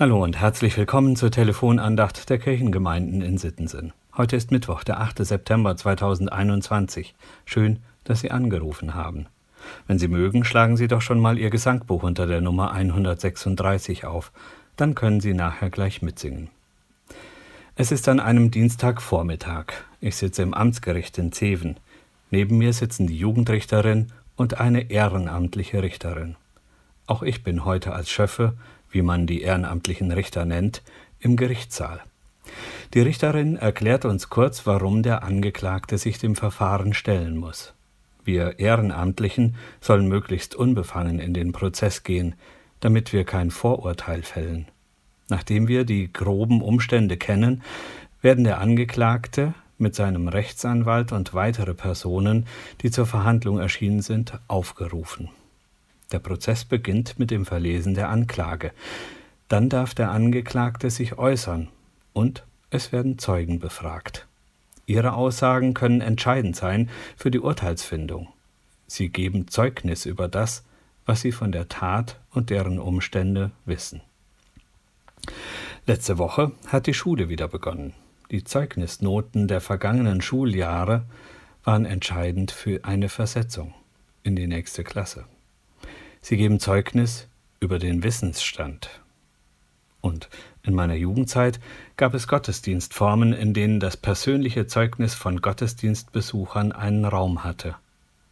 Hallo und herzlich willkommen zur Telefonandacht der Kirchengemeinden in Sittensen. Heute ist Mittwoch, der 8. September 2021. Schön, dass Sie angerufen haben. Wenn Sie mögen, schlagen Sie doch schon mal Ihr Gesangbuch unter der Nummer 136 auf. Dann können Sie nachher gleich mitsingen. Es ist an einem Dienstagvormittag. Ich sitze im Amtsgericht in Zeven. Neben mir sitzen die Jugendrichterin und eine ehrenamtliche Richterin. Auch ich bin heute als Schöffe wie man die ehrenamtlichen Richter nennt, im Gerichtssaal. Die Richterin erklärt uns kurz, warum der Angeklagte sich dem Verfahren stellen muss. Wir Ehrenamtlichen sollen möglichst unbefangen in den Prozess gehen, damit wir kein Vorurteil fällen. Nachdem wir die groben Umstände kennen, werden der Angeklagte mit seinem Rechtsanwalt und weitere Personen, die zur Verhandlung erschienen sind, aufgerufen. Der Prozess beginnt mit dem Verlesen der Anklage. Dann darf der Angeklagte sich äußern und es werden Zeugen befragt. Ihre Aussagen können entscheidend sein für die Urteilsfindung. Sie geben Zeugnis über das, was sie von der Tat und deren Umstände wissen. Letzte Woche hat die Schule wieder begonnen. Die Zeugnisnoten der vergangenen Schuljahre waren entscheidend für eine Versetzung in die nächste Klasse. Sie geben Zeugnis über den Wissensstand. Und in meiner Jugendzeit gab es Gottesdienstformen, in denen das persönliche Zeugnis von Gottesdienstbesuchern einen Raum hatte.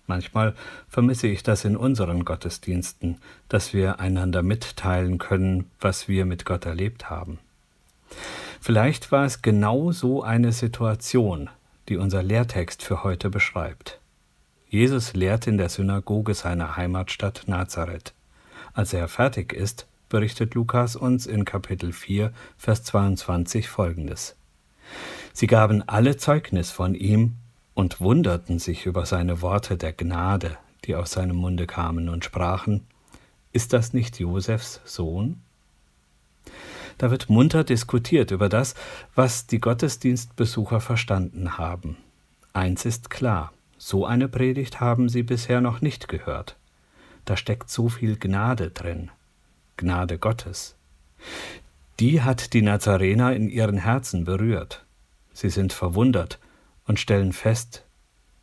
Manchmal vermisse ich das in unseren Gottesdiensten, dass wir einander mitteilen können, was wir mit Gott erlebt haben. Vielleicht war es genau so eine Situation, die unser Lehrtext für heute beschreibt. Jesus lehrt in der Synagoge seiner Heimatstadt Nazareth. Als er fertig ist, berichtet Lukas uns in Kapitel 4, Vers 22 folgendes. Sie gaben alle Zeugnis von ihm und wunderten sich über seine Worte der Gnade, die aus seinem Munde kamen, und sprachen, Ist das nicht Josefs Sohn? Da wird munter diskutiert über das, was die Gottesdienstbesucher verstanden haben. Eins ist klar, so eine Predigt haben Sie bisher noch nicht gehört. Da steckt so viel Gnade drin, Gnade Gottes. Die hat die Nazarener in ihren Herzen berührt. Sie sind verwundert und stellen fest,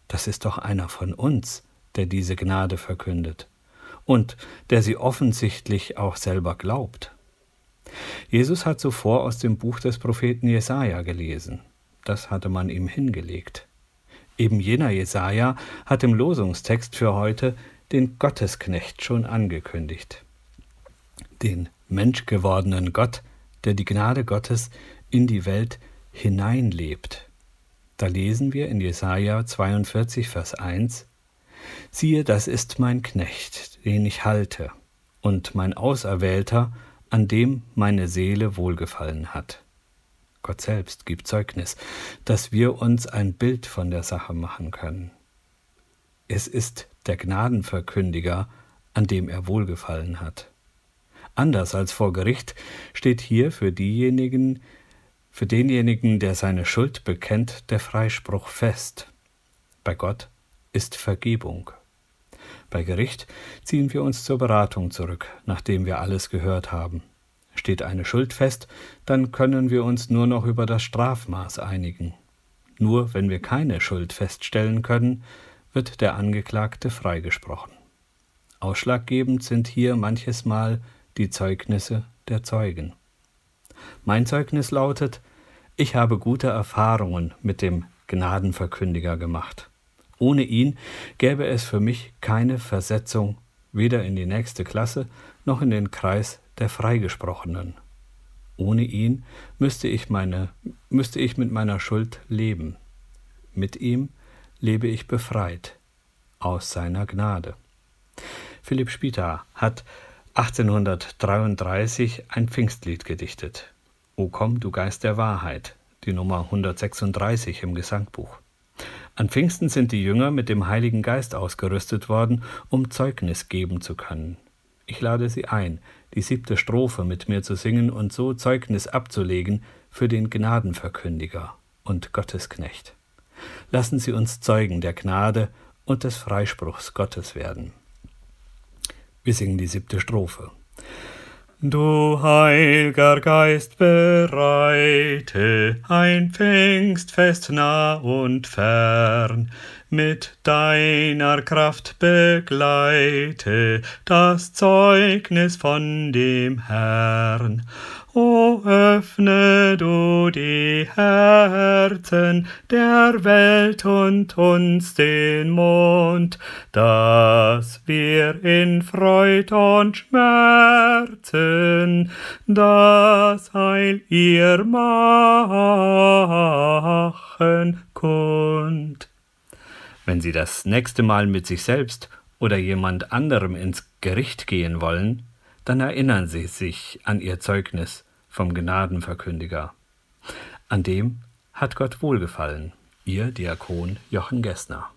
das ist doch einer von uns, der diese Gnade verkündet und der sie offensichtlich auch selber glaubt. Jesus hat zuvor aus dem Buch des Propheten Jesaja gelesen. Das hatte man ihm hingelegt. Eben jener Jesaja hat im Losungstext für heute den Gottesknecht schon angekündigt. Den menschgewordenen Gott, der die Gnade Gottes in die Welt hineinlebt. Da lesen wir in Jesaja 42, Vers 1: Siehe, das ist mein Knecht, den ich halte, und mein Auserwählter, an dem meine Seele wohlgefallen hat. Gott selbst gibt Zeugnis, dass wir uns ein Bild von der Sache machen können. Es ist der Gnadenverkündiger, an dem er wohlgefallen hat. Anders als vor Gericht steht hier für diejenigen, für denjenigen, der seine Schuld bekennt, der Freispruch fest. Bei Gott ist Vergebung. Bei Gericht ziehen wir uns zur Beratung zurück, nachdem wir alles gehört haben. Steht eine Schuld fest, dann können wir uns nur noch über das Strafmaß einigen. Nur wenn wir keine Schuld feststellen können, wird der Angeklagte freigesprochen. Ausschlaggebend sind hier manches Mal die Zeugnisse der Zeugen. Mein Zeugnis lautet, ich habe gute Erfahrungen mit dem Gnadenverkündiger gemacht. Ohne ihn gäbe es für mich keine Versetzung weder in die nächste Klasse noch in den Kreis der Freigesprochenen. Ohne ihn müsste ich, meine, müsste ich mit meiner Schuld leben. Mit ihm lebe ich befreit aus seiner Gnade. Philipp Spita hat 1833 ein Pfingstlied gedichtet. O komm, du Geist der Wahrheit, die Nummer 136 im Gesangbuch. An Pfingsten sind die Jünger mit dem Heiligen Geist ausgerüstet worden, um Zeugnis geben zu können. Ich lade Sie ein, die siebte Strophe mit mir zu singen und so Zeugnis abzulegen für den Gnadenverkündiger und Gottesknecht. Lassen Sie uns Zeugen der Gnade und des Freispruchs Gottes werden. Wir singen die siebte Strophe. Du heilger Geist, bereite ein Pfingstfest nah und fern, mit deiner Kraft begleite das Zeugnis von dem Herrn. O öffne du die Herzen der Welt und uns den Mund, dass wir in Freud und Schmerzen das Heil ihr machen kund. Wenn Sie das nächste Mal mit sich selbst oder jemand anderem ins Gericht gehen wollen, dann erinnern Sie sich an Ihr Zeugnis vom Gnadenverkündiger. An dem hat Gott wohlgefallen. Ihr Diakon Jochen Gessner.